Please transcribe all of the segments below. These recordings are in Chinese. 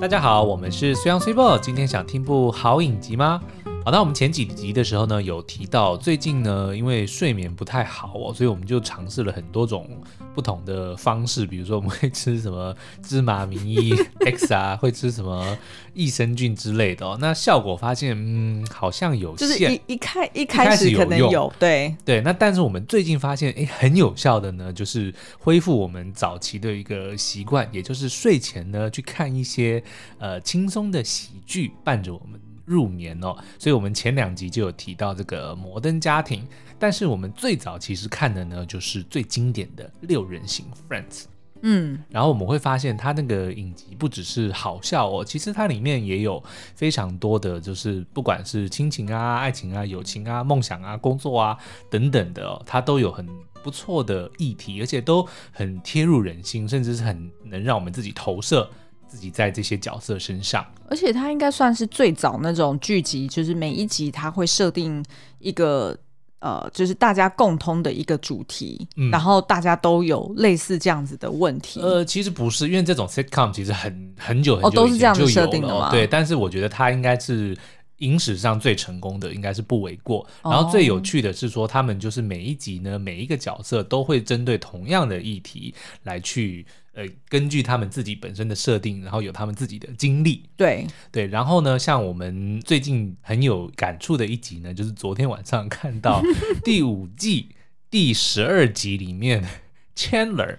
大家好，我们是虽阳虽报，今天想听部好影集吗？好，那我们前几集的时候呢，有提到最近呢，因为睡眠不太好哦，所以我们就尝试了很多种不同的方式，比如说我们会吃什么芝麻名医 X 啊，会吃什么益生菌之类的哦。那效果发现，嗯，好像有限，就是一一开一开始可能有，有对对。那但是我们最近发现，哎，很有效的呢，就是恢复我们早期的一个习惯，也就是睡前呢去看一些呃轻松的喜剧，伴着我们。入眠哦，所以我们前两集就有提到这个摩登家庭，但是我们最早其实看的呢，就是最经典的六人行 Friends，嗯，然后我们会发现它那个影集不只是好笑哦，其实它里面也有非常多的就是不管是亲情啊、爱情啊、友情啊、梦想啊、工作啊等等的哦，它都有很不错的议题，而且都很贴入人心，甚至是很能让我们自己投射。自己在这些角色身上，而且他应该算是最早那种剧集，就是每一集他会设定一个呃，就是大家共通的一个主题，嗯，然后大家都有类似这样子的问题。呃，其实不是，因为这种 sitcom 其实很很久很久都是这样子设定的嘛？对，但是我觉得它应该是影史上最成功的，应该是不为过。然后最有趣的是说，他们就是每一集呢，每一个角色都会针对同样的议题来去。呃，根据他们自己本身的设定，然后有他们自己的经历，对对，然后呢，像我们最近很有感触的一集呢，就是昨天晚上看到 第五季第十二集里面 Chandler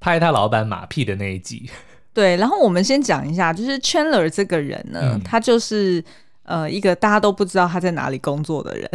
拍他老板马屁的那一集。对，然后我们先讲一下，就是 Chandler 这个人呢，嗯、他就是呃一个大家都不知道他在哪里工作的人，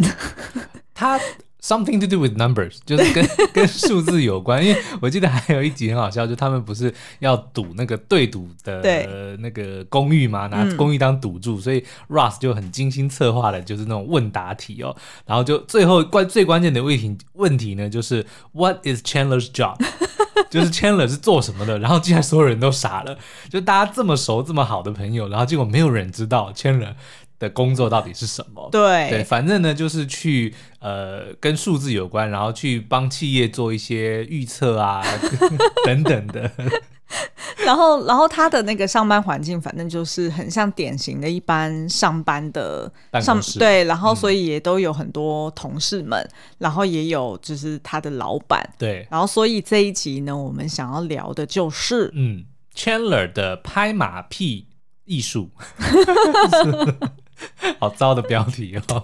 他。Something to do with numbers，就是跟跟数字有关。因为我记得还有一集很好笑，就他们不是要赌那个对赌的那个公寓嘛，拿公寓当赌注，所以 Ross 就很精心策划的，就是那种问答题哦。然后就最后关最关键的问题问题呢，就是 What is Chandler's job？就是 Chandler 是做什么的？然后竟然所有人都傻了，就大家这么熟这么好的朋友，然后结果没有人知道 Chandler。的工作到底是什么？对对，反正呢，就是去呃跟数字有关，然后去帮企业做一些预测啊 等等的。然后，然后他的那个上班环境，反正就是很像典型的一般上班的上对，然后所以也都有很多同事们，嗯、然后也有就是他的老板对，然后所以这一集呢，我们想要聊的就是嗯，Chandler 的拍马屁艺术。好糟的标题哦！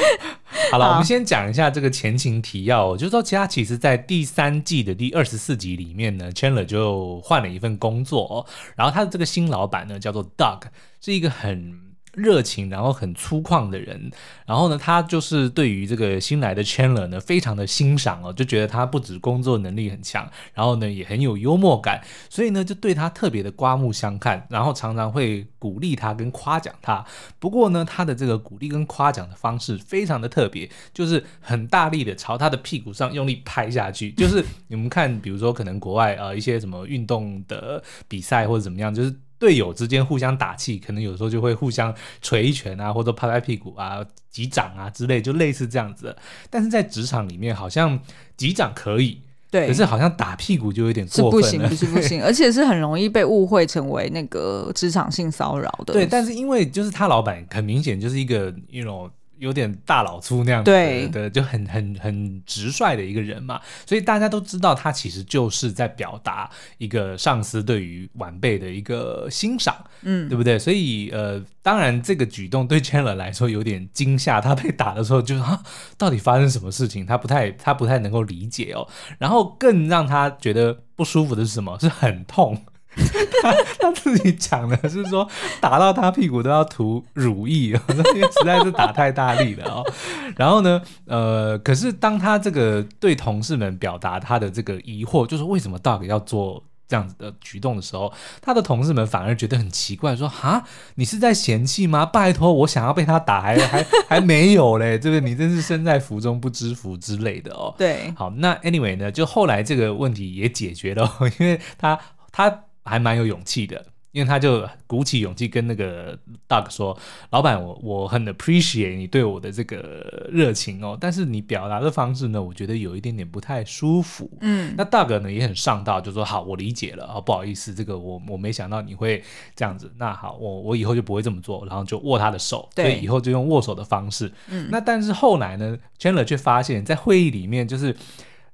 好了，我们先讲一下这个前情提要。就是说，其他其实，在第三季的第二十四集里面呢，Chandler 就换了一份工作，哦然后他的这个新老板呢，叫做 Doug，是一个很。热情，然后很粗犷的人，然后呢，他就是对于这个新来的 Chandler 呢，非常的欣赏哦，就觉得他不止工作能力很强，然后呢，也很有幽默感，所以呢，就对他特别的刮目相看，然后常常会鼓励他跟夸奖他。不过呢，他的这个鼓励跟夸奖的方式非常的特别，就是很大力的朝他的屁股上用力拍下去，就是你们看，比如说可能国外呃一些什么运动的比赛或者怎么样，就是。队友之间互相打气，可能有时候就会互相捶一拳啊，或者拍拍屁股啊、击掌啊之类，就类似这样子。但是在职场里面，好像击掌可以，对，可是好像打屁股就有点过分了，是不行，不是不行，而且是很容易被误会成为那个职场性骚扰的。对，但是因为就是他老板很明显就是一个，you know。有点大老粗那样子的，对的，就很很很直率的一个人嘛，所以大家都知道他其实就是在表达一个上司对于晚辈的一个欣赏，嗯，对不对？所以呃，当然这个举动对 Chandler 来说有点惊吓，他被打的时候就是 啊，到底发生什么事情？他不太他不太能够理解哦。然后更让他觉得不舒服的是什么？是很痛。他 他自己讲的是说，打到他屁股都要涂乳液，因 为实在是打太大力了哦。然后呢，呃，可是当他这个对同事们表达他的这个疑惑，就是为什么 Doug 要做这样子的举动的时候，他的同事们反而觉得很奇怪，说：“哈，你是在嫌弃吗？拜托，我想要被他打还还 还没有嘞，这个你真是身在福中不知福之类的哦。”对，好，那 anyway 呢，就后来这个问题也解决了，因为他他。还蛮有勇气的，因因为他就鼓起勇气跟那个 Doug 说：“老板，我我很 appreciate 你对我的这个热情哦，但是你表达的方式呢，我觉得有一点点不太舒服。”嗯，那 Doug 呢也很上道，就说：“好，我理解了啊，不好意思，这个我我没想到你会这样子。那好，我我以后就不会这么做，然后就握他的手，对，所以以后就用握手的方式。嗯，那但是后来呢，Chandler 却发现，在会议里面就是。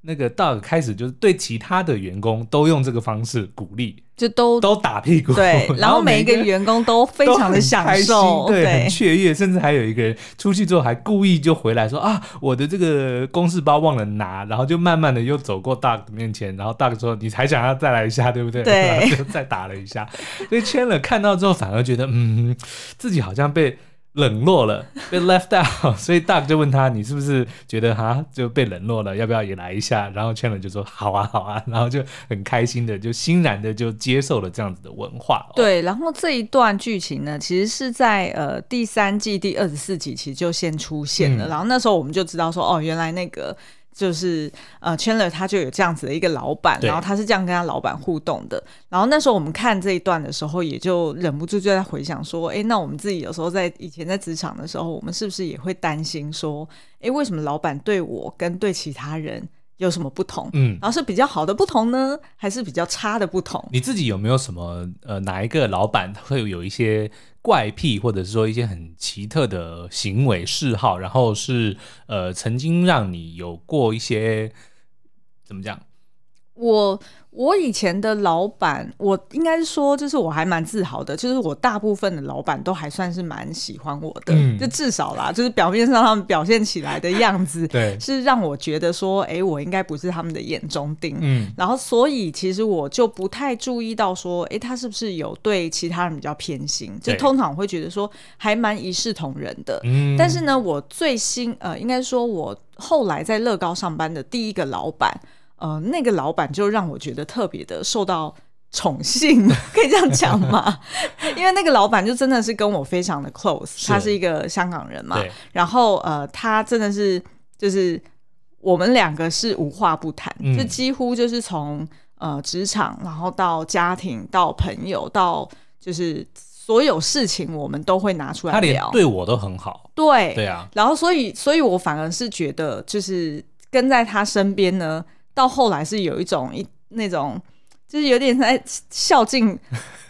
那个 Doug 开始就是对其他的员工都用这个方式鼓励，就都都打屁股，对，然后每一个员工都非常的享受，对，对很雀跃，甚至还有一个人出去之后还故意就回来说啊，我的这个公事包忘了拿，然后就慢慢的又走过 Doug 面前，然后 Doug 说你还想要再来一下，对不对？对，然后就再打了一下，所以 Chandler 看到之后反而觉得嗯，自己好像被。冷落了，被 left out，所以 Doug 就问他：“你是不是觉得哈就被冷落了？要不要也来一下？”然后 Chandler 就说：“好啊，好啊。”然后就很开心的，就欣然的就接受了这样子的文化。对，然后这一段剧情呢，其实是在呃第三季第二十四集其实就先出现了，嗯、然后那时候我们就知道说，哦，原来那个。就是呃，Chandler 他就有这样子的一个老板，然后他是这样跟他老板互动的。然后那时候我们看这一段的时候，也就忍不住就在回想说，哎，那我们自己有时候在以前在职场的时候，我们是不是也会担心说，哎，为什么老板对我跟对其他人有什么不同？嗯，然后是比较好的不同呢，还是比较差的不同？你自己有没有什么呃，哪一个老板会有一些？怪癖，或者是说一些很奇特的行为嗜好，然后是呃，曾经让你有过一些怎么讲？我。我以前的老板，我应该是说，就是我还蛮自豪的，就是我大部分的老板都还算是蛮喜欢我的，嗯、就至少啦，就是表面上他们表现起来的样子，对，是让我觉得说，哎、欸，我应该不是他们的眼中钉，嗯，然后所以其实我就不太注意到说，哎、欸，他是不是有对其他人比较偏心，就通常我会觉得说，还蛮一视同仁的，嗯，但是呢，我最新呃，应该说我后来在乐高上班的第一个老板。呃，那个老板就让我觉得特别的受到宠幸，可以这样讲吗？因为那个老板就真的是跟我非常的 close，他是一个香港人嘛，然后呃，他真的是就是我们两个是无话不谈，嗯、就几乎就是从呃职场，然后到家庭，到朋友，到就是所有事情，我们都会拿出来聊。对我都很好，对对啊，然后所以，所以我反而是觉得，就是跟在他身边呢。到后来是有一种一那种，就是有点在孝敬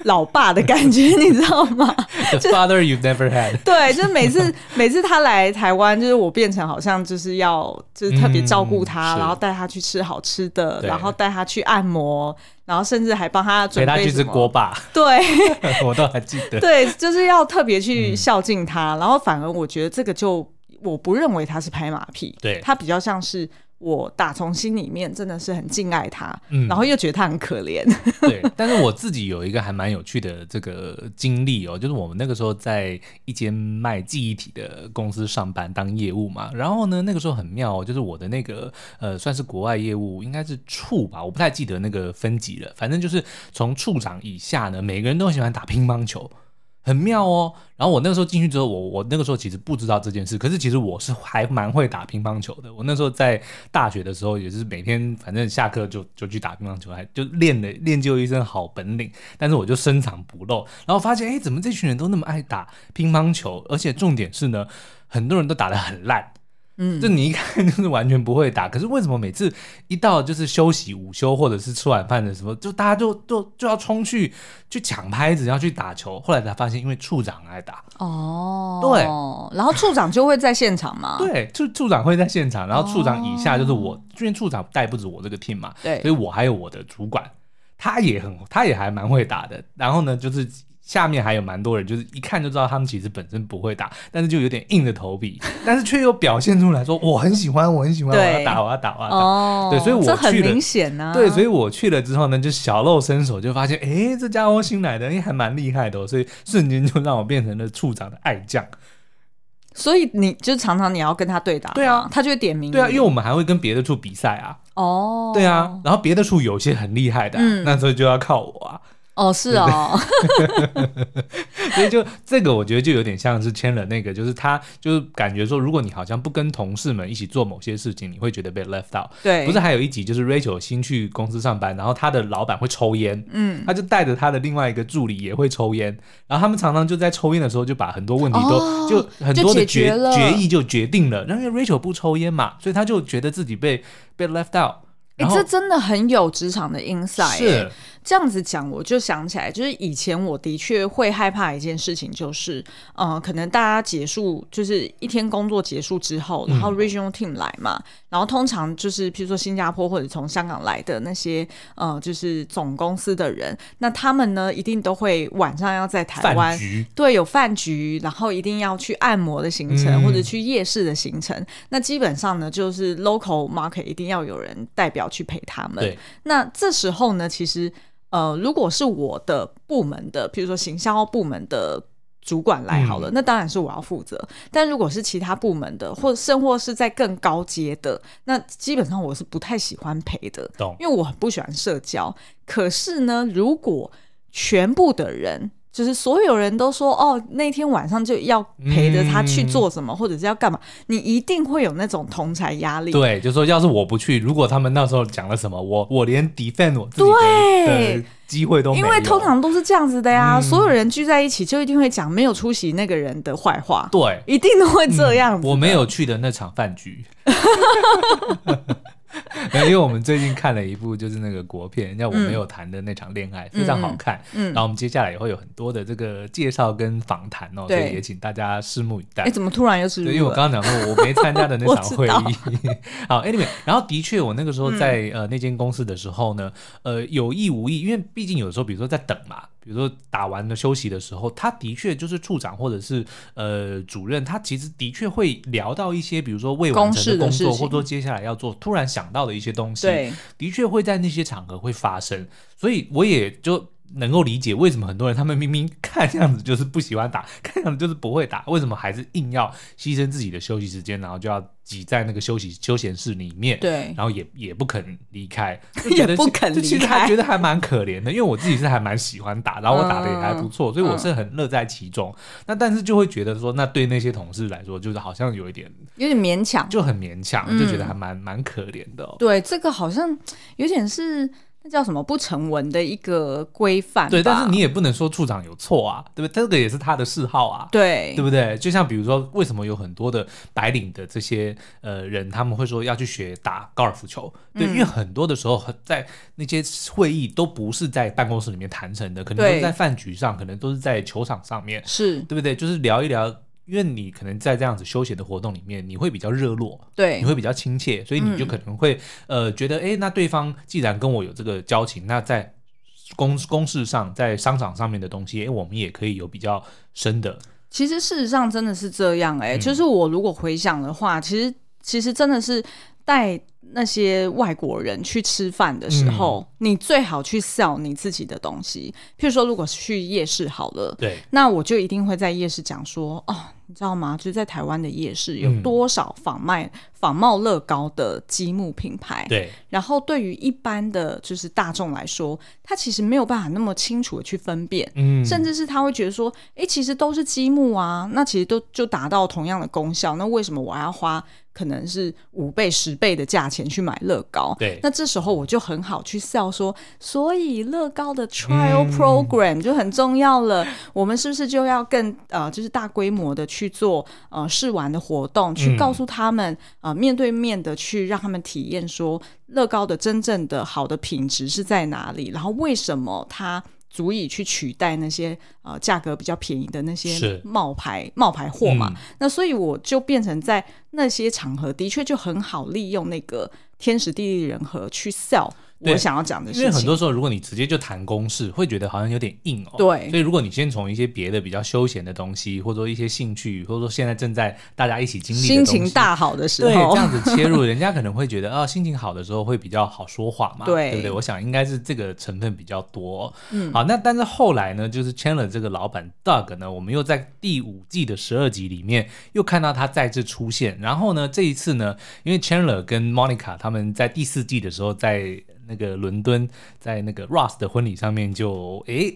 老爸的感觉，你知道吗？The father you've never had。对，就是每次 每次他来台湾，就是我变成好像就是要就是特别照顾他，嗯、然后带他去吃好吃的，然后带他去按摩，然后甚至还帮他准备他去吃锅巴。对，我都还记得。对，就是要特别去孝敬他，嗯、然后反而我觉得这个就我不认为他是拍马屁，对他比较像是。我打从心里面真的是很敬爱他，嗯，然后又觉得他很可怜。对，但是我自己有一个还蛮有趣的这个经历哦，就是我们那个时候在一间卖记忆体的公司上班当业务嘛，然后呢，那个时候很妙哦，就是我的那个呃，算是国外业务，应该是处吧，我不太记得那个分级了，反正就是从处长以下呢，每个人都喜欢打乒乓球。很妙哦，然后我那个时候进去之后，我我那个时候其实不知道这件事，可是其实我是还蛮会打乒乓球的。我那时候在大学的时候，也是每天反正下课就就去打乒乓球，还就练了练就一身好本领。但是我就深藏不露，然后发现哎，怎么这群人都那么爱打乒乓球，而且重点是呢，很多人都打得很烂。嗯，就你一看就是完全不会打，可是为什么每次一到就是休息午休或者是吃晚饭的时候，就大家就就就要冲去去抢拍子，要去打球？后来才发现，因为处长爱打哦，对，然后处长就会在现场嘛，对，处处长会在现场，然后处长以下就是我，因为处长带不止我这个 team 嘛，对，所以我还有我的主管，他也很，他也还蛮会打的，然后呢，就是。下面还有蛮多人，就是一看就知道他们其实本身不会打，但是就有点硬着头皮，但是却又表现出来说我很喜欢，我很喜欢，我要打，我要打，我要打。哦，对，所以我去了，这很明显啊。对，所以我去了之后呢，就小露身手，就发现，哎，这家伙新来的，哎，还蛮厉害的哦，所以瞬间就让我变成了处长的爱将。所以你就常常你要跟他对打，对啊，他就会点名。对啊，因为我们还会跟别的处比赛啊。哦，对啊，然后别的处有些很厉害的，嗯，那所以就要靠我啊。哦，是哦，所以就这个，我觉得就有点像是 Chandler 那个，就是他就是感觉说，如果你好像不跟同事们一起做某些事情，你会觉得被 left out。对，不是还有一集就是 Rachel 新去公司上班，然后他的老板会抽烟，嗯，他就带着他的另外一个助理也会抽烟，然后他们常常就在抽烟的时候就把很多问题都、哦、就很多的决决议就决定了，因为 Rachel 不抽烟嘛，所以他就觉得自己被被 left out。哎、欸，这真的很有职场的 insight。是。这样子讲，我就想起来，就是以前我的确会害怕一件事情，就是，呃，可能大家结束，就是一天工作结束之后，然后 regional team 来嘛，嗯、然后通常就是，譬如说新加坡或者从香港来的那些，呃，就是总公司的人，那他们呢，一定都会晚上要在台湾，对，有饭局，然后一定要去按摩的行程，嗯、或者去夜市的行程，那基本上呢，就是 local market 一定要有人代表去陪他们。那这时候呢，其实。呃，如果是我的部门的，比如说行销部门的主管来好了，嗯、那当然是我要负责。但如果是其他部门的，或甚或是在更高阶的，那基本上我是不太喜欢陪的，懂因为我很不喜欢社交。可是呢，如果全部的人，就是所有人都说哦，那天晚上就要陪着他去做什么，嗯、或者是要干嘛，你一定会有那种同才压力。对，就说要是我不去，如果他们那时候讲了什么，我我连 defend 我自己的机会都没有。因为通常都是这样子的呀，嗯、所有人聚在一起就一定会讲没有出席那个人的坏话。对，一定都会这样子、嗯。我没有去的那场饭局。因为我们最近看了一部就是那个国片，叫《我没有谈的那场恋爱》，嗯、非常好看。嗯，然后我们接下来也会有很多的这个介绍跟访谈哦，对所以也请大家拭目以待。哎，怎么突然又是？因为我刚刚讲过，我没参加的那 场会议。好，Anyway，然后的确，我那个时候在、嗯、呃那间公司的时候呢，呃有意无意，因为毕竟有时候，比如说在等嘛。比如说打完了休息的时候，他的确就是处长或者是呃主任，他其实的确会聊到一些，比如说未完成的工作，或者说接下来要做，突然想到的一些东西，对，的确会在那些场合会发生，所以我也就。能够理解为什么很多人他们明明看样子就是不喜欢打，看样子就是不会打，为什么还是硬要牺牲自己的休息时间，然后就要挤在那个休息休闲室里面，对，然后也也不肯离开，也不肯离开，其实还觉得还蛮可怜的，因为我自己是还蛮喜欢打，然后我打的也还不错，嗯、所以我是很乐在其中。嗯、那但是就会觉得说，那对那些同事来说，就是好像有一点有点勉强，就很勉强，就觉得还蛮蛮、嗯、可怜的、哦。对，这个好像有点是。那叫什么不成文的一个规范？对，但是你也不能说处长有错啊，对不对？这个也是他的嗜好啊，对，对不对？就像比如说，为什么有很多的白领的这些呃人，他们会说要去学打高尔夫球？对，嗯、因为很多的时候在那些会议都不是在办公室里面谈成的，可能都是在饭局上，可能都是在球场上面，是对不对？就是聊一聊。因为你可能在这样子休闲的活动里面，你会比较热络，对，你会比较亲切，所以你就可能会、嗯、呃觉得，哎，那对方既然跟我有这个交情，那在公公事上，在商场上面的东西，哎，我们也可以有比较深的。其实事实上真的是这样，哎、嗯，就是我如果回想的话，其实其实真的是带那些外国人去吃饭的时候，嗯、你最好去 sell 你自己的东西。譬如说，如果去夜市好了，对，那我就一定会在夜市讲说，哦。你知道吗？就是在台湾的夜市有多少仿卖、嗯、仿冒乐高的积木品牌？对。然后对于一般的就是大众来说，他其实没有办法那么清楚的去分辨，嗯，甚至是他会觉得说，哎，其实都是积木啊，那其实都就达到同样的功效，那为什么我要花可能是五倍、十倍的价钱去买乐高？对。那这时候我就很好去 sell 说，所以乐高的 trial program 就很重要了。嗯、我们是不是就要更呃，就是大规模的？去做呃试玩的活动，去告诉他们、嗯、呃面对面的去让他们体验说乐高的真正的好的品质是在哪里，然后为什么它足以去取代那些呃价格比较便宜的那些冒牌冒牌货嘛？嗯、那所以我就变成在那些场合的确就很好利用那个天时地利人和去 sell。我想要讲的是，因为很多时候，如果你直接就谈公事，会觉得好像有点硬哦。对，所以如果你先从一些别的比较休闲的东西，或者说一些兴趣，或者说现在正在大家一起经历的心情大好的时候，对，这样子切入，人家可能会觉得啊、哦，心情好的时候会比较好说话嘛，对，对不对？我想应该是这个成分比较多。嗯，好，那但是后来呢，就是 Chandler 这个老板 Doug 呢，我们又在第五季的十二集里面又看到他再次出现，然后呢，这一次呢，因为 Chandler 跟 Monica 他们在第四季的时候在。那那个伦敦在那个 Ross 的婚礼上面就诶。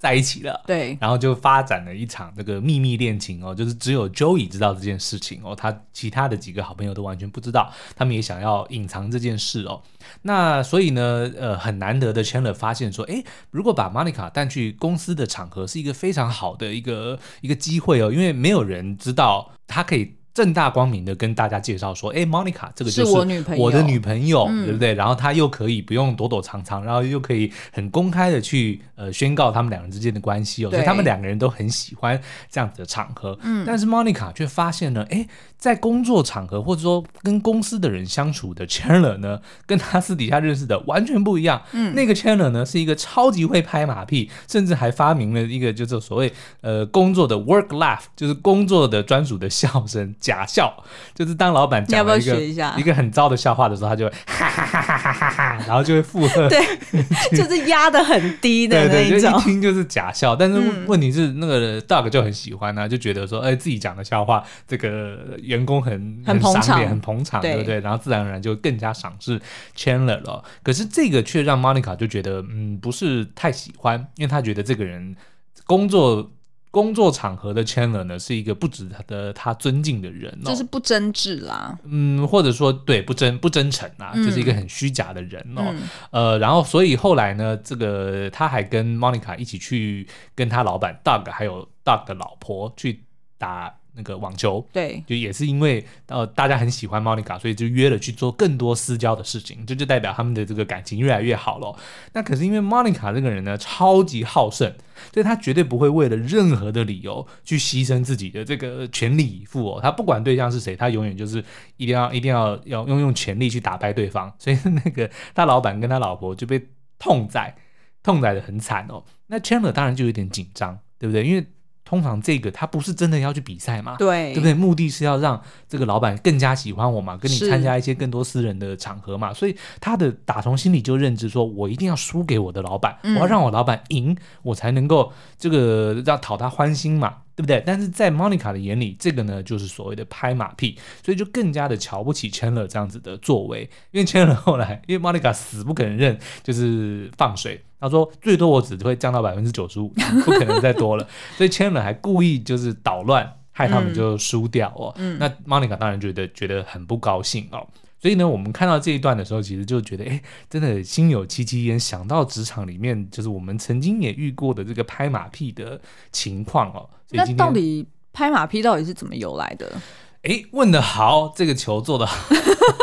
在一起了，对，然后就发展了一场这个秘密恋情哦，就是只有 Joey 知道这件事情哦，他其他的几个好朋友都完全不知道，他们也想要隐藏这件事哦。那所以呢，呃，很难得的 Chandler 发现说，诶，如果把 Monica 带去公司的场合，是一个非常好的一个一个机会哦，因为没有人知道他可以。正大光明的跟大家介绍说，哎，Monica，这个就是我的女朋友，嗯、对不对？然后他又可以不用躲躲藏藏，然后又可以很公开的去呃宣告他们两人之间的关系哦，所以他们两个人都很喜欢这样子的场合。嗯，但是 Monica 却发现呢，哎，在工作场合或者说跟公司的人相处的 Chandler 呢，跟他私底下认识的完全不一样。嗯，那个 Chandler 呢是一个超级会拍马屁，甚至还发明了一个就是所谓呃工作的 work laugh，就是工作的专属的笑声。假笑就是当老板讲了一个一,一个很糟的笑话的时候，他就会 哈哈哈哈哈哈哈，然后就会附和，对，就是压的很低的那种，一听就是假笑。但是问题是，那个 Doug 就很喜欢呢、啊，就觉得说，哎，自己讲的笑话，这个员工很很捧场，很捧场，对不对？然后自然而然就更加赏识 Chandler 了。可是这个却让 Monica 就觉得，嗯，不是太喜欢，因为他觉得这个人工作。工作场合的 Chandler 呢，是一个不值得他尊敬的人，就是不真挚啦，嗯，或者说对不真不真诚啊，嗯、就是一个很虚假的人哦，嗯、呃，然后所以后来呢，这个他还跟 Monica 一起去跟他老板 Doug 还有 Doug 的老婆去打。那个网球，对，就也是因为呃大家很喜欢 Monica，所以就约了去做更多私交的事情，这就，就代表他们的这个感情越来越好了。那可是因为 Monica 这个人呢，超级好胜，所以他绝对不会为了任何的理由去牺牲自己的这个全力以赴哦。他不管对象是谁，他永远就是一定要一定要要用用全力去打败对方。所以那个大老板跟他老婆就被痛宰，痛宰的很惨哦。那 Chandler 当然就有点紧张，对不对？因为通常这个他不是真的要去比赛嘛，对，对不对？目的是要让这个老板更加喜欢我嘛，跟你参加一些更多私人的场合嘛，所以他的打从心里就认知说，我一定要输给我的老板，嗯、我要让我老板赢，我才能够这个让讨他欢心嘛。对不对？但是在 Monica 的眼里，这个呢就是所谓的拍马屁，所以就更加的瞧不起 Chandler 这样子的作为。因为 Chandler 后来，因为 Monica 死不肯认，就是放水，他说最多我只会降到百分之九十五，不可能再多了。所以 Chandler 还故意就是捣乱，害他们就输掉哦。嗯、那 Monica 当然觉得觉得很不高兴哦。所以呢，我们看到这一段的时候，其实就觉得，哎，真的心有戚戚焉，想到职场里面，就是我们曾经也遇过的这个拍马屁的情况哦。那到底拍马屁到底是怎么由来的？哎，问得好，这个球做的好。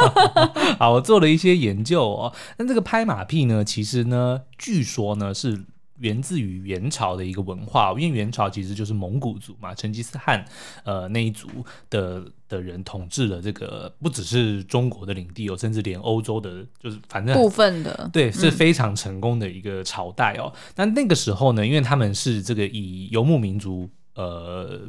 好，我做了一些研究哦。那这个拍马屁呢，其实呢，据说呢是。源自于元朝的一个文化，因为元朝其实就是蒙古族嘛，成吉思汗呃那一族的的人统治了这个，不只是中国的领地哦，甚至连欧洲的，就是反正部分的，对，是非常成功的一个朝代哦。那、嗯、那个时候呢，因为他们是这个以游牧民族呃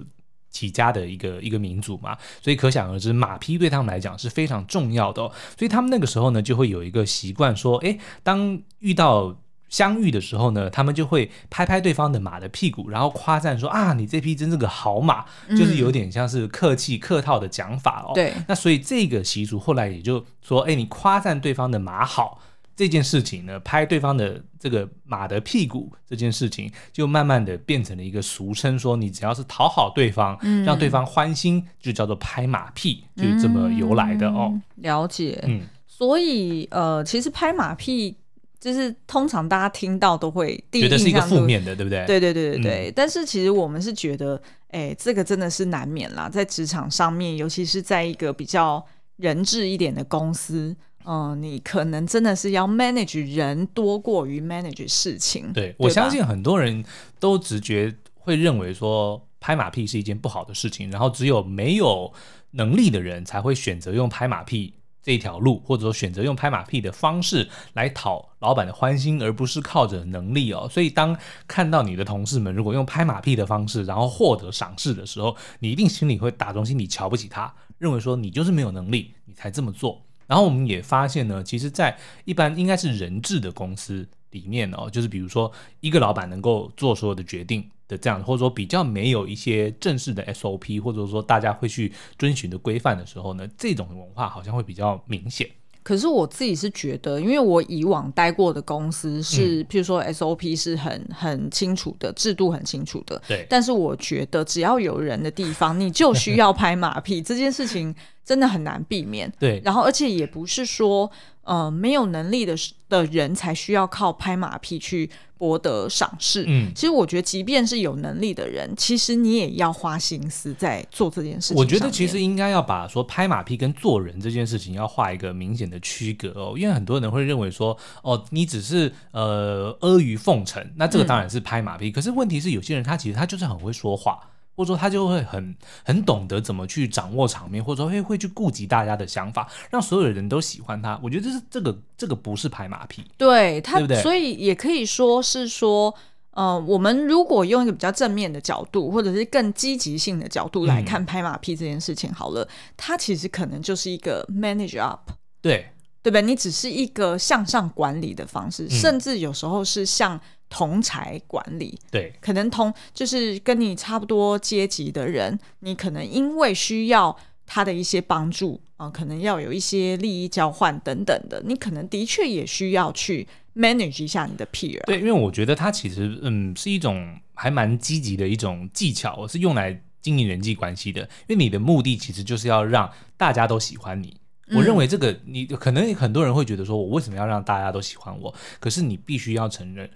起家的一个一个民族嘛，所以可想而知，马匹对他们来讲是非常重要的哦。所以他们那个时候呢，就会有一个习惯说，哎，当遇到相遇的时候呢，他们就会拍拍对方的马的屁股，然后夸赞说啊，你这匹真是个好马，嗯、就是有点像是客气客套的讲法哦。对，那所以这个习俗后来也就说，哎，你夸赞对方的马好这件事情呢，拍对方的这个马的屁股这件事情，就慢慢的变成了一个俗称，说你只要是讨好对方，嗯、让对方欢心，就叫做拍马屁，就是这么由来的哦。了解，嗯，所以呃，其实拍马屁。就是通常大家听到都会第一，觉得是一个负面的，对不对？对对对对对。嗯、但是其实我们是觉得，哎，这个真的是难免啦，在职场上面，尤其是在一个比较人质一点的公司，嗯、呃，你可能真的是要 manage 人多过于 manage 事情。对，对？我相信很多人都直觉会认为说，拍马屁是一件不好的事情，然后只有没有能力的人才会选择用拍马屁。这一条路，或者说选择用拍马屁的方式来讨老板的欢心，而不是靠着能力哦。所以，当看到你的同事们如果用拍马屁的方式，然后获得赏识的时候，你一定心里会打从心里瞧不起他，认为说你就是没有能力，你才这么做。然后我们也发现呢，其实，在一般应该是人治的公司里面哦，就是比如说一个老板能够做所有的决定。的这样，或者说比较没有一些正式的 SOP，或者说大家会去遵循的规范的时候呢，这种文化好像会比较明显。可是我自己是觉得，因为我以往待过的公司是，嗯、譬如说 SOP 是很很清楚的，制度很清楚的。对。但是我觉得，只要有人的地方，你就需要拍马屁，这件事情真的很难避免。对。然后，而且也不是说，呃，没有能力的的人才需要靠拍马屁去博得赏识。嗯。其实我觉得，即便是有能力的人，其实你也要花心思在做这件事情。我觉得其实应该要把说拍马屁跟做人这件事情要画一个明显的区隔哦，因为很多人会认为说，哦，你只是呃阿谀奉承，那这个当然是拍马屁。嗯、可是问题是，有些人他其实他就是很会说话，或者说他就会很很懂得怎么去掌握场面，或者说会会去顾及大家的想法，让所有的人都喜欢他。我觉得这是这个这个不是拍马屁，对他，对不对？所以也可以说是说，呃，我们如果用一个比较正面的角度，或者是更积极性的角度来看拍马屁这件事情，好了，嗯、它其实可能就是一个 manage up。对，对吧？你只是一个向上管理的方式，嗯、甚至有时候是向同才管理。对，可能同就是跟你差不多阶级的人，你可能因为需要他的一些帮助啊、呃，可能要有一些利益交换等等的，你可能的确也需要去 manage 一下你的 peer。对，因为我觉得它其实嗯是一种还蛮积极的一种技巧，是用来经营人际关系的。因为你的目的其实就是要让大家都喜欢你。我认为这个，你可能很多人会觉得说，我为什么要让大家都喜欢我？可是你必须要承认，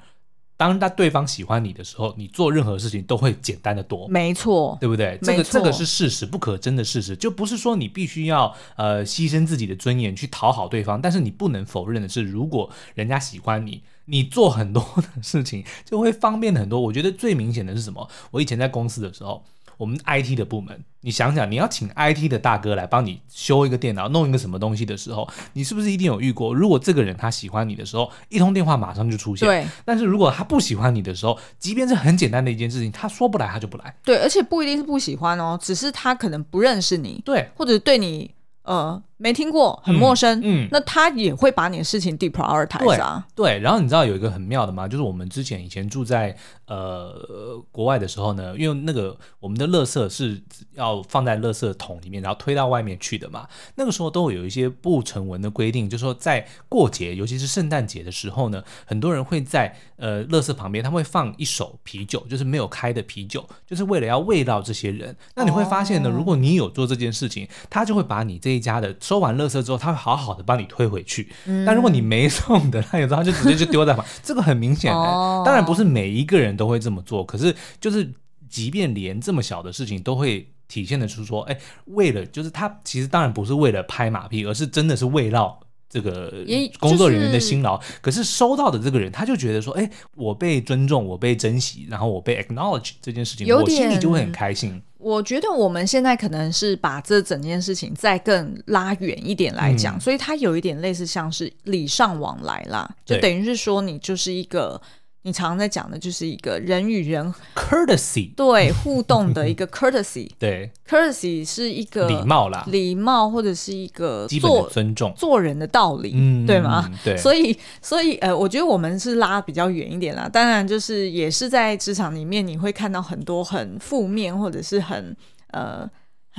当他对方喜欢你的时候，你做任何事情都会简单的多。没错，对不对？这个这个是事实，不可争的事实。就不是说你必须要呃牺牲自己的尊严去讨好对方，但是你不能否认的是，如果人家喜欢你，你做很多的事情就会方便很多。我觉得最明显的是什么？我以前在公司的时候。我们 IT 的部门，你想想，你要请 IT 的大哥来帮你修一个电脑，弄一个什么东西的时候，你是不是一定有遇过？如果这个人他喜欢你的时候，一通电话马上就出现。对。但是如果他不喜欢你的时候，即便是很简单的一件事情，他说不来，他就不来。对，而且不一定是不喜欢哦，只是他可能不认识你。对。或者对你。呃，没听过，很陌生。嗯，嗯，那他也会把你的事情 deprioritize 啊。对，然后你知道有一个很妙的吗？就是我们之前以前住在呃国外的时候呢，因为那个我们的垃圾是要放在垃圾桶里面，然后推到外面去的嘛。那个时候都会有一些不成文的规定，就是说在过节，尤其是圣诞节的时候呢，很多人会在呃垃圾旁边，他会放一手啤酒，就是没有开的啤酒，就是为了要慰劳这些人。那你会发现呢，哦、如果你有做这件事情，他就会把你这这一家的收完垃圾之后，他会好好的帮你推回去。嗯、但如果你没送的，他有时候他就直接就丢在旁。这个很明显、欸，哦、当然不是每一个人都会这么做。可是就是，即便连这么小的事情都会体现得出说，哎，为了就是他其实当然不是为了拍马屁，而是真的是慰劳这个工作人员的辛劳。就是、可是收到的这个人，他就觉得说，哎，我被尊重，我被珍惜，然后我被 acknowledge 这件事情，我心里就会很开心。我觉得我们现在可能是把这整件事情再更拉远一点来讲，嗯、所以它有一点类似像是礼尚往来啦，就等于是说你就是一个。你常常在讲的就是一个人与人 courtesy 对互动的一个 courtesy 对 courtesy 是一个礼貌啦，礼貌或者是一个基本尊重做人的道理，嗯、对吗？对，所以所以呃，我觉得我们是拉比较远一点啦。当然，就是也是在职场里面，你会看到很多很负面或者是很呃。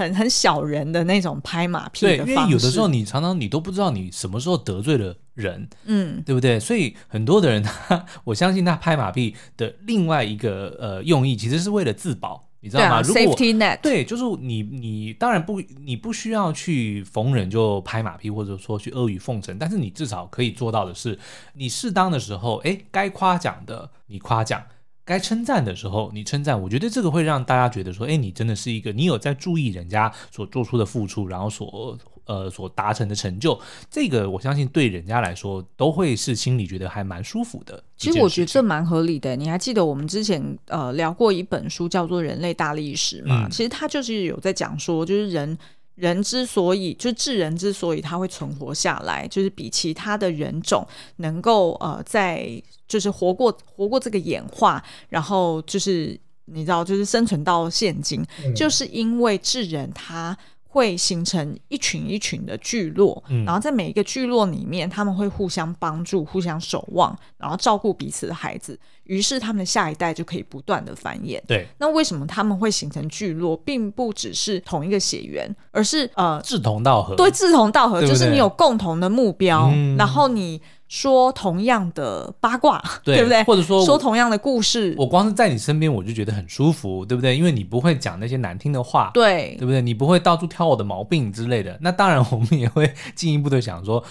很很小人的那种拍马屁的方式，对，因为有的时候你常常你都不知道你什么时候得罪了人，嗯，对不对？所以很多的人他，我相信他拍马屁的另外一个呃用意，其实是为了自保，你知道吗？如果 Safety net，对，就是你你当然不你不需要去逢人就拍马屁，或者说去阿谀奉承，但是你至少可以做到的是，你适当的时候，哎，该夸奖的你夸奖。该称赞的时候，你称赞，我觉得这个会让大家觉得说，哎，你真的是一个，你有在注意人家所做出的付出，然后所呃所达成的成就，这个我相信对人家来说都会是心里觉得还蛮舒服的。其实我觉得这蛮合理的。你还记得我们之前呃聊过一本书叫做《人类大历史》吗？嗯、其实它就是有在讲说，就是人。人之所以就是智人之所以他会存活下来，就是比其他的人种能够呃在就是活过活过这个演化，然后就是你知道就是生存到现今，嗯、就是因为智人他会形成一群一群的聚落，嗯、然后在每一个聚落里面，他们会互相帮助、互相守望，然后照顾彼此的孩子，于是他们的下一代就可以不断的繁衍。对，那为什么他们会形成聚落，并不只是同一个血缘，而是呃志同道合。对，志同道合就是你有共同的目标，嗯、然后你。说同样的八卦，对，对不对？或者说说同样的故事，我光是在你身边，我就觉得很舒服，对不对？因为你不会讲那些难听的话，对，对不对？你不会到处挑我的毛病之类的。那当然，我们也会进一步的想说。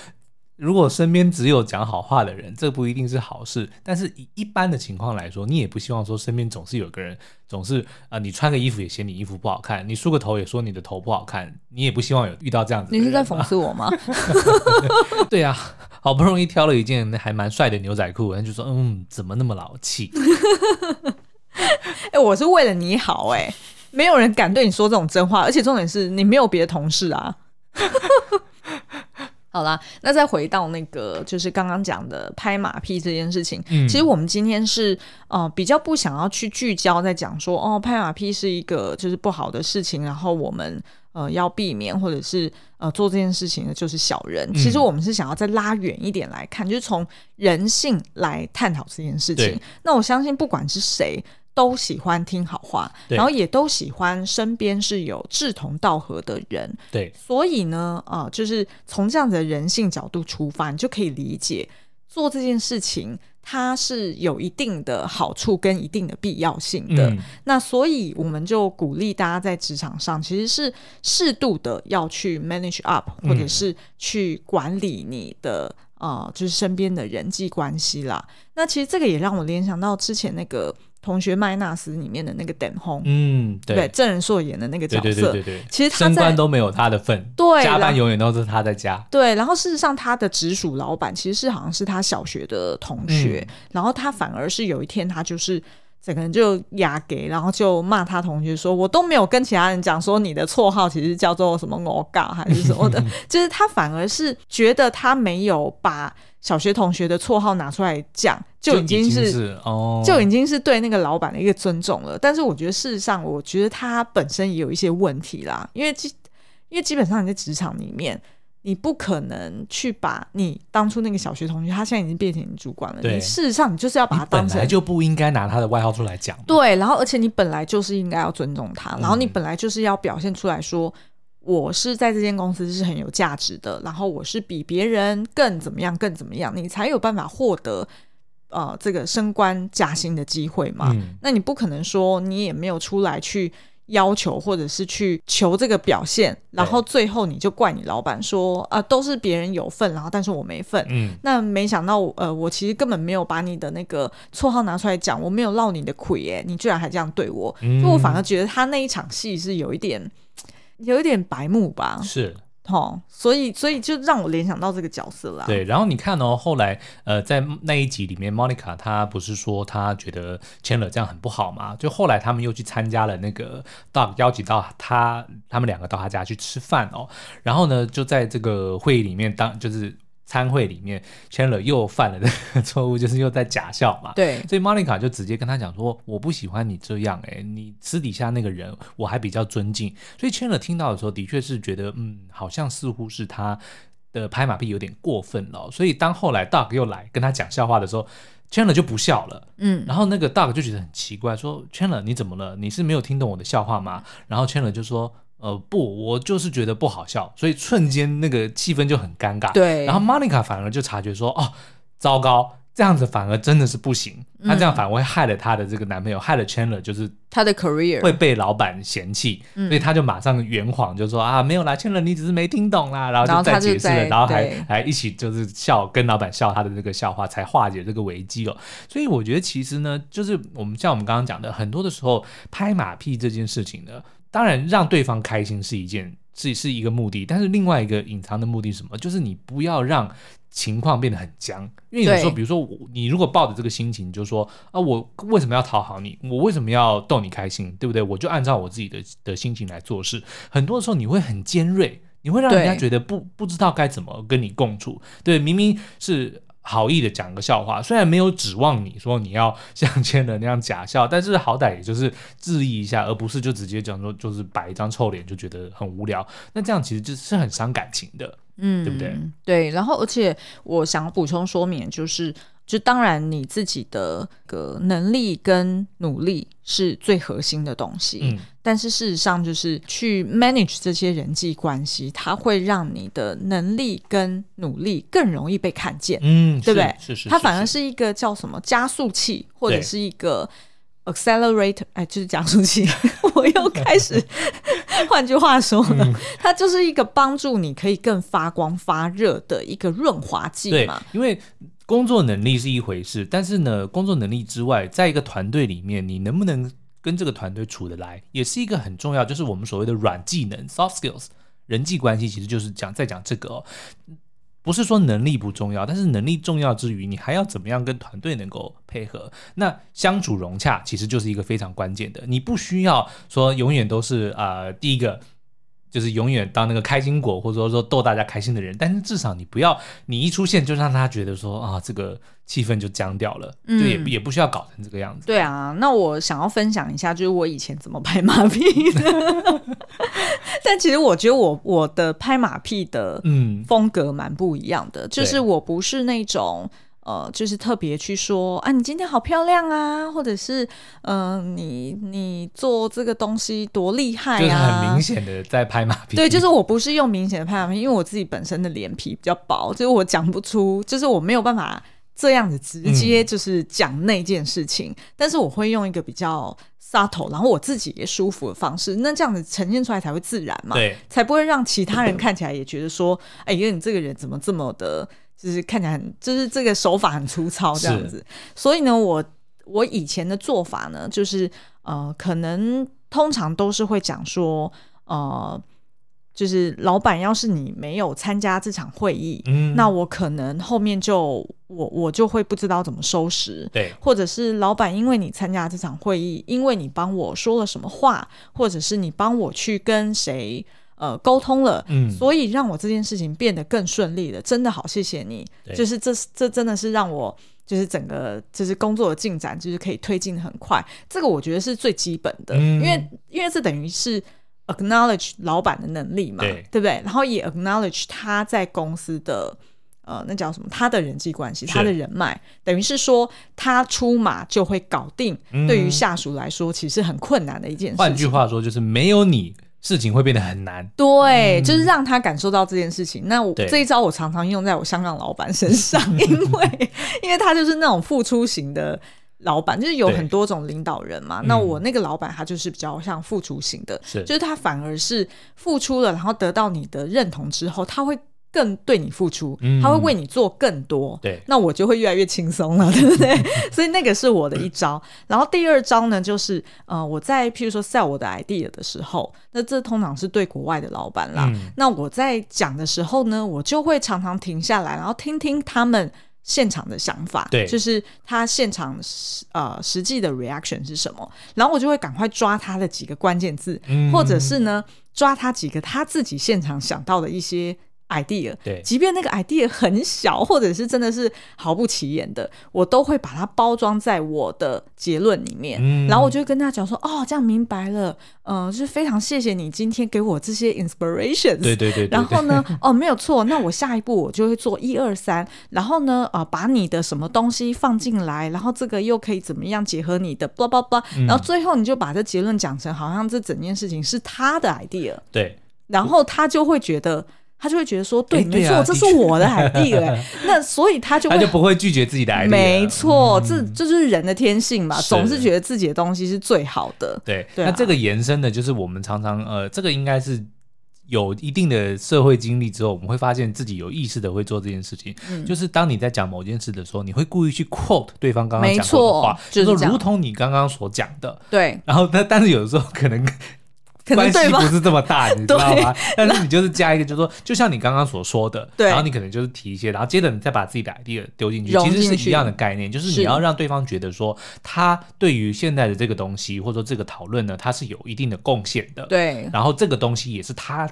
如果身边只有讲好话的人，这不一定是好事。但是以一般的情况来说，你也不希望说身边总是有个人，总是啊、呃，你穿个衣服也嫌你衣服不好看，你梳个头也说你的头不好看，你也不希望有遇到这样子。你是在讽刺我吗？对啊，好不容易挑了一件还蛮帅的牛仔裤，然后就说嗯，怎么那么老气？哎、欸，我是为了你好哎、欸，没有人敢对你说这种真话，而且重点是你没有别的同事啊。好啦，那再回到那个，就是刚刚讲的拍马屁这件事情。嗯，其实我们今天是呃比较不想要去聚焦在讲说哦，拍马屁是一个就是不好的事情，然后我们呃要避免或者是呃做这件事情的就是小人。嗯，其实我们是想要再拉远一点来看，就是从人性来探讨这件事情。那我相信不管是谁。都喜欢听好话，然后也都喜欢身边是有志同道合的人。对，所以呢，啊、呃，就是从这样子的人性角度出发，你就可以理解做这件事情它是有一定的好处跟一定的必要性的。嗯、那所以我们就鼓励大家在职场上其实是适度的要去 manage up，或者是去管理你的啊、呃，就是身边的人际关系啦。那其实这个也让我联想到之前那个。同学麦纳斯里面的那个等红，嗯，对，郑仁硕演的那个角色，对对对对对，其实他升官都没有他的份，对，加班永远都是他在加，对。然后事实上，他的直属老板其实是好像是他小学的同学，嗯、然后他反而是有一天他就是整个人就哑给，然后就骂他同学说：“我都没有跟其他人讲说你的绰号其实叫做什么我嘎还是什么的。”就是他反而是觉得他没有把。小学同学的绰号拿出来讲，就已经是，就已经是，哦，就已经是对那个老板的一个尊重了。但是我觉得事实上，我觉得他本身也有一些问题啦。因为基，因为基本上你在职场里面，你不可能去把你当初那个小学同学，他现在已经变成你主管了。对你事实上，你就是要把他当成，本来就不应该拿他的外号出来讲。对，然后而且你本来就是应该要尊重他，然后你本来就是要表现出来说。我是在这间公司是很有价值的，然后我是比别人更怎么样，更怎么样，你才有办法获得呃这个升官加薪的机会嘛。嗯、那你不可能说你也没有出来去要求或者是去求这个表现，然后最后你就怪你老板说啊、呃、都是别人有份，然后但是我没份。嗯，那没想到呃我其实根本没有把你的那个绰号拿出来讲，我没有落你的亏耶，你居然还这样对我，嗯、所以我反而觉得他那一场戏是有一点。有一点白目吧，是，哦，所以所以就让我联想到这个角色啦。对，然后你看哦，后来呃，在那一集里面，Monica 她不是说她觉得 Chandler 这样很不好嘛？就后来他们又去参加了那个 Doug 邀请到他，他们两个到他家去吃饭哦，然后呢，就在这个会议里面当就是。餐会里面，Chandler 又犯了这个错误，就是又在假笑嘛。对，所以 Monica 就直接跟他讲说：“我不喜欢你这样、欸，哎，你私底下那个人我还比较尊敬。”所以 Chandler 听到的时候，的确是觉得，嗯，好像似乎是他的拍马屁有点过分了。所以当后来 Doug 又来跟他讲笑话的时候，Chandler 就不笑了。嗯，然后那个 Doug 就觉得很奇怪，说：“Chandler，你怎么了？你是没有听懂我的笑话吗？”然后 Chandler 就说。呃不，我就是觉得不好笑，所以瞬间那个气氛就很尴尬。对，然后 Monica 反而就察觉说，哦，糟糕，这样子反而真的是不行。她、嗯、这样反而会害了她的这个男朋友，害了 Chandler，就是她的 career 会被老板嫌弃，嗯、所以她就马上圆谎，就说啊，没有啦，Chandler 你只是没听懂啦，然后就再解释了，然后，然后还还一起就是笑，跟老板笑他的这个笑话，才化解这个危机哦。所以我觉得其实呢，就是我们像我们刚刚讲的，很多的时候拍马屁这件事情呢。当然，让对方开心是一件是是一个目的，但是另外一个隐藏的目的是什么？就是你不要让情况变得很僵。因为有时候，比如说我，你如果抱着这个心情，就说啊，我为什么要讨好你？我为什么要逗你开心？对不对？我就按照我自己的的心情来做事。很多的时候，你会很尖锐，你会让人家觉得不不知道该怎么跟你共处。对，明明是。好意的讲个笑话，虽然没有指望你说你要像千人那样假笑，但是好歹也就是质疑一下，而不是就直接讲说就是摆一张臭脸就觉得很无聊。那这样其实就是很伤感情的，嗯，对不对？对。然后，而且我想补充说明就是。就当然你自己的个能力跟努力是最核心的东西，嗯，但是事实上就是去 manage 这些人际关系，它会让你的能力跟努力更容易被看见，嗯，对不对？是是，是，它反而是一个叫什么加速器，或者是一个 accelerator，哎，就是加速器。我又开始，换句话说呢，嗯，它就是一个帮助你可以更发光发热的一个润滑剂嘛，因为。工作能力是一回事，但是呢，工作能力之外，在一个团队里面，你能不能跟这个团队处得来，也是一个很重要，就是我们所谓的软技能 （soft skills）。人际关系其实就是讲在讲这个哦，不是说能力不重要，但是能力重要之余，你还要怎么样跟团队能够配合？那相处融洽其实就是一个非常关键的。你不需要说永远都是啊、第一个。就是永远当那个开心果，或者说说逗大家开心的人，但是至少你不要你一出现就让他觉得说啊，这个气氛就僵掉了，嗯、就也也不需要搞成这个样子。对啊，那我想要分享一下，就是我以前怎么拍马屁的。但其实我觉得我我的拍马屁的嗯风格蛮不一样的，嗯、就是我不是那种。呃，就是特别去说啊，你今天好漂亮啊，或者是嗯、呃，你你做这个东西多厉害啊，就是很明显的在拍马屁。对，就是我不是用明显的拍马屁，因为我自己本身的脸皮比较薄，就是我讲不出，就是我没有办法这样子直接就是讲那件事情，嗯、但是我会用一个比较 subtle，然后我自己也舒服的方式，那这样子呈现出来才会自然嘛，对，才不会让其他人 看起来也觉得说，哎，因为你这个人怎么这么的。就是看起来很，就是这个手法很粗糙这样子，所以呢，我我以前的做法呢，就是呃，可能通常都是会讲说，呃，就是老板要是你没有参加这场会议，嗯，那我可能后面就我我就会不知道怎么收拾，对，或者是老板因为你参加这场会议，因为你帮我说了什么话，或者是你帮我去跟谁。呃，沟通了，嗯，所以让我这件事情变得更顺利了，真的好，谢谢你。就是这这真的是让我就是整个就是工作的进展就是可以推进很快，这个我觉得是最基本的，嗯、因为因为这等于是 acknowledge 老板的能力嘛，对，对不对？然后也 acknowledge 他在公司的呃那叫什么，他的人际关系，他的人脉，等于是说他出马就会搞定，嗯、对于下属来说其实很困难的一件事。换句话说，就是没有你。事情会变得很难，对，嗯、就是让他感受到这件事情。那我这一招我常常用在我香港老板身上，因为因为他就是那种付出型的老板，就是有很多种领导人嘛。那我那个老板他就是比较像付出型的，是，就是他反而是付出了，然后得到你的认同之后，他会。更对你付出，他会为你做更多，嗯、对，那我就会越来越轻松了，对不对？所以那个是我的一招。然后第二招呢，就是呃，我在譬如说 sell 我的 idea 的时候，那这通常是对国外的老板啦。嗯、那我在讲的时候呢，我就会常常停下来，然后听听他们现场的想法，对，就是他现场呃实际的 reaction 是什么，然后我就会赶快抓他的几个关键字，嗯、或者是呢抓他几个他自己现场想到的一些。idea，对，即便那个 idea 很小，或者是真的是毫不起眼的，我都会把它包装在我的结论里面，嗯、然后我就会跟他讲说，哦，这样明白了，嗯、呃，就是非常谢谢你今天给我这些 inspirations，对对对，对，然后呢，哦，没有错，那我下一步我就会做一二三，然后呢，呃，把你的什么东西放进来，然后这个又可以怎么样结合你的，blah blah blah，然后最后你就把这结论讲成好像这整件事情是他的 idea，对，然后他就会觉得。他就会觉得说，对，没错，这是我的 idea。那所以他就他就不会拒绝自己的 idea。没错，这这就是人的天性嘛，总是觉得自己的东西是最好的。对，那这个延伸的就是我们常常呃，这个应该是有一定的社会经历之后，我们会发现自己有意识的会做这件事情。就是当你在讲某件事的时候，你会故意去 quote 对方刚刚讲过的话，就是如同你刚刚所讲的。对。然后，但但是有的时候可能。关系不是这么大，你知道吗？但是你就是加一个，就是说，就像你刚刚所说的，然后你可能就是提一些，然后接着你再把自己的 idea 丢进去，其实是一样的概念，就是你要让对方觉得说，他对于现在的这个东西或者说这个讨论呢，他是有一定的贡献的。对，然后这个东西也是他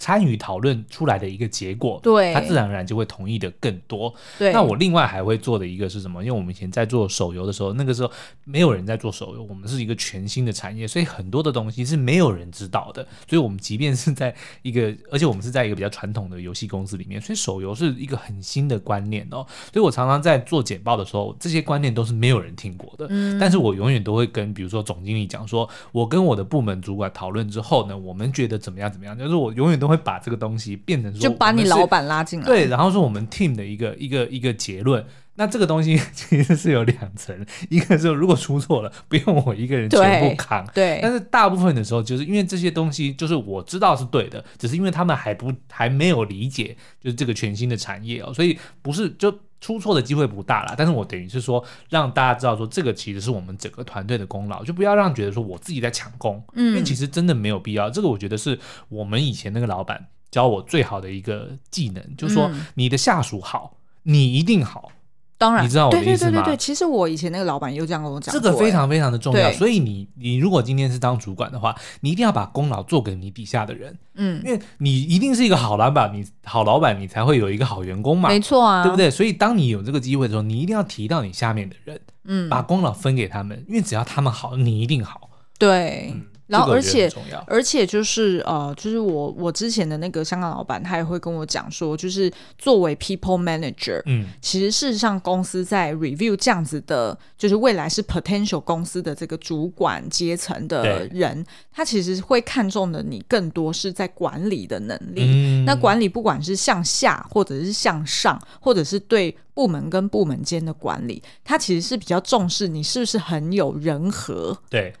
参与讨论出来的一个结果，对，他自然而然就会同意的更多。对，那我另外还会做的一个是什么？因为我们以前在做手游的时候，那个时候没有人在做手游，我们是一个全新的产业，所以很多的东西是没有人知道的。所以，我们即便是在一个，而且我们是在一个比较传统的游戏公司里面，所以手游是一个很新的观念哦。所以我常常在做简报的时候，这些观念都是没有人听过的。嗯，但是我永远都会跟比如说总经理讲说，我跟我的部门主管讨论之后呢，我们觉得怎么样怎么样，就是我永远都会把这个东西。变成说就把你老板拉进来，对，然后说我们 team 的一个一个一个结论。那这个东西 其实是有两层，一个是如果出错了，不用我一个人全部扛，对。但是大部分的时候，就是因为这些东西就是我知道是对的，只是因为他们还不还没有理解，就是这个全新的产业哦，所以不是就。出错的机会不大啦，但是我等于是说让大家知道说这个其实是我们整个团队的功劳，就不要让觉得说我自己在抢功，嗯，因为其实真的没有必要。这个我觉得是我们以前那个老板教我最好的一个技能，就是说你的下属好，你一定好。当然，你知道我的意思吗？对对对对对，其实我以前那个老板又这样。跟我讲，这个非常非常的重要。所以你你如果今天是当主管的话，你一定要把功劳做给你底下的人，嗯，因为你一定是一个好老板，你好老板，你才会有一个好员工嘛，没错啊，对不对？所以当你有这个机会的时候，你一定要提到你下面的人，嗯，把功劳分给他们，因为只要他们好，你一定好，对。嗯然后，而且，而且就是呃，就是我我之前的那个香港老板，他也会跟我讲说，就是作为 people manager，嗯，其实事实上公司在 review 这样子的，就是未来是 potential 公司的这个主管阶层的人，他其实会看重的你更多是在管理的能力。嗯，那管理不管是向下，或者是向上，或者是对部门跟部门间的管理，他其实是比较重视你是不是很有人和。对。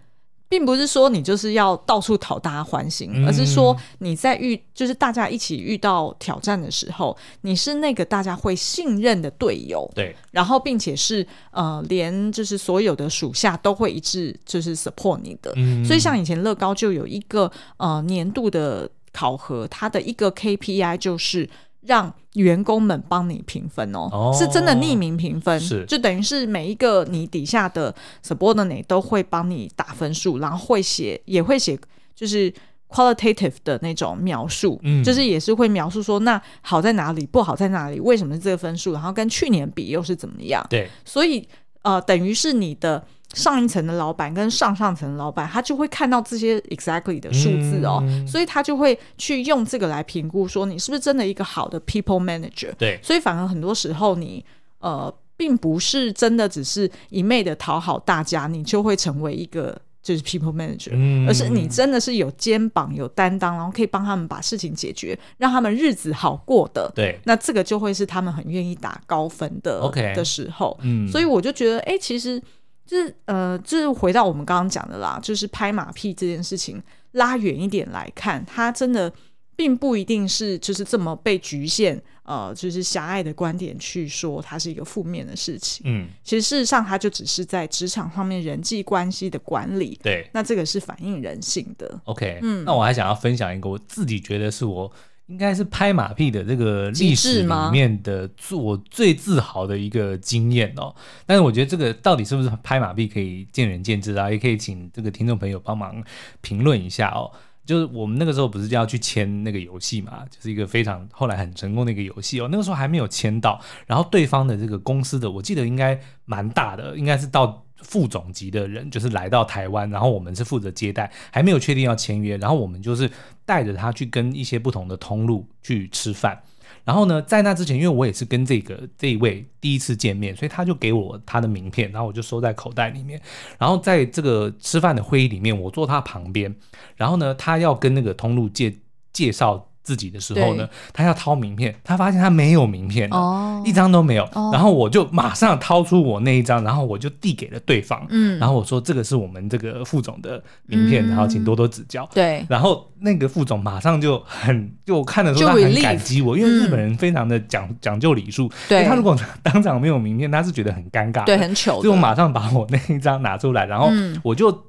并不是说你就是要到处讨大家欢心，嗯，而是说你在遇就是大家一起遇到挑战的时候，你是那个大家会信任的队友。对，然后并且是呃，连就是所有的属下都会一致就是 support 你的。嗯，所以像以前乐高就有一个呃年度的考核，它的一个 KPI 就是。让员工们帮你评分哦，哦，是真的匿名评分，是就等于是每一个你底下的 subordinate 都会帮你打分数，然后会写也会写就是 qualitative 的那种描述，嗯，就是也是会描述说那好在哪里，不好在哪里，为什么是这个分数，然后跟去年比又是怎么样？对，所以呃，等于是你的。上一层的老板跟上上层的老板，他就会看到这些 exactly 的数字哦，嗯，所以他就会去用这个来评估，说你是不是真的一个好的 people manager。对，所以反而很多时候你呃，并不是真的只是一昧的讨好大家，你就会成为一个就是 people manager，嗯，而是你真的是有肩膀有担当，然后可以帮他们把事情解决，让他们日子好过的。对，那这个就会是他们很愿意打高分的 OK 的时候。嗯，所以我就觉得，哎，其实。就是呃，就是回到我们刚刚讲的啦，就是拍马屁这件事情，拉远一点来看，它真的并不一定是就是这么被局限，呃，就是狭隘的观点去说它是一个负面的事情。嗯，其实事实上，它就只是在职场上面人际关系的管理。对，那这个是反映人性的。OK，嗯，那我还想要分享一个我自己觉得是我。应该是拍马屁的这个历史里面的我最自豪的一个经验哦。但是我觉得这个到底是不是拍马屁可以见仁见智啊，也可以请这个听众朋友帮忙评论一下哦。就是我们那个时候不是就要去签那个游戏嘛，就是一个非常后来很成功的一个游戏哦。那个时候还没有签到，然后对方的这个公司的我记得应该蛮大的，应该是到。副总级的人就是来到台湾，然后我们是负责接待，还没有确定要签约，然后我们就是带着他去跟一些不同的通路去吃饭，然后呢，在那之前，因为我也是跟这个这一位第一次见面，所以他就给我他的名片，然后我就收在口袋里面，然后在这个吃饭的会议里面，我坐他旁边，然后呢，他要跟那个通路介介绍。自己的时候呢，他要掏名片，他发现他没有名片哦，一张都没有，哦。然后我就马上掏出我那一张，然后我就递给了对方。嗯，然后我说这个是我们这个副总的名片，嗯，然后请多多指教。对，然后那个副总马上就很就我看的时候他很感激我，因为日本人非常的讲，嗯，讲究礼数。对，他如果当场没有名片，他是觉得很尴尬，对，很糗。所以我马上把我那一张拿出来，然后我就。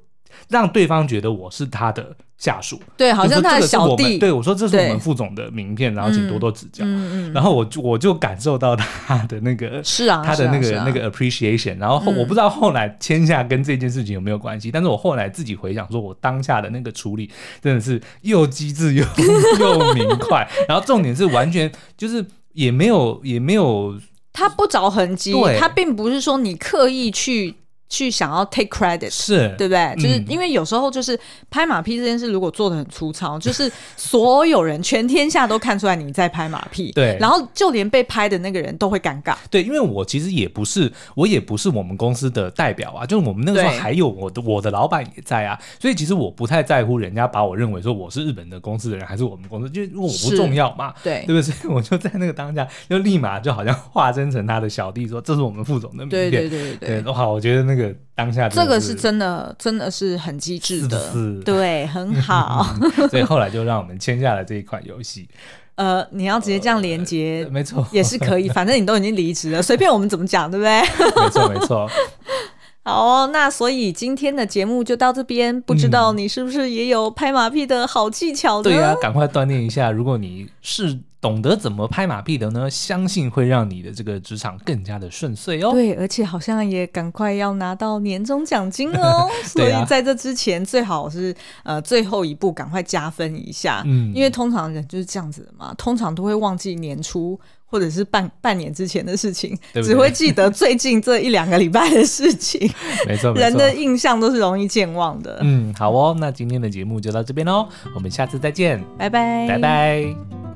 让对方觉得我是他的下属，对，好像他的小弟。对，我说这是我们副总的名片，然后请多多指教。嗯嗯。然后我就我就感受到他的那个是啊，他的那个那个 appreciation。然后我不知道后来签下跟这件事情有没有关系，但是我后来自己回想，说我当下的那个处理真的是又机智又 又明快。然后重点是完全就是也没有也没有，他不着痕迹，他并不是说你刻意去。去想要 take credit 是对不对？就是因为有时候就是拍马屁这件事，如果做的很粗糙，就是所有人全天下都看出来你在拍马屁，对，然后就连被拍的那个人都会尴尬。对，因为我其实也不是，我也不是我们公司的代表啊，就是我们那个时候还有我的我的老板也在啊，所以其实我不太在乎人家把我认为说我是日本的公司的人还是我们公司，就因为我不重要嘛，对，对不对？所以我就在那个当下就立马就好像化身成他的小弟，说这是我们副总的名片，对对对对对，好，我觉得那个。当下这个是真的，真的是很机智的，是是对，很好。所以后来就让我们签下了这一款游戏。呃，你要直接这样连接，呃，没错，也是可以。反正你都已经离职了，随便我们怎么讲，对不对？没错，没错。好哦，那所以今天的节目就到这边。不知道你是不是也有拍马屁的好技巧呢？对呀，赶快锻炼一下。如果你是懂得怎么拍马屁的呢，相信会让你的这个职场更加的顺遂哦。对，而且好像也赶快要拿到年终奖金哦。所以在这之前，最好是呃最后一步赶快加分一下。嗯，因为通常人就是这样子的嘛，通常都会忘记年初。或者是半半年之前的事情，对对，只会记得最近这一两个礼拜的事情。没错，人的印象都是容易健忘的。嗯，好哦，那今天的节目就到这边喽，我们下次再见，拜拜，拜拜。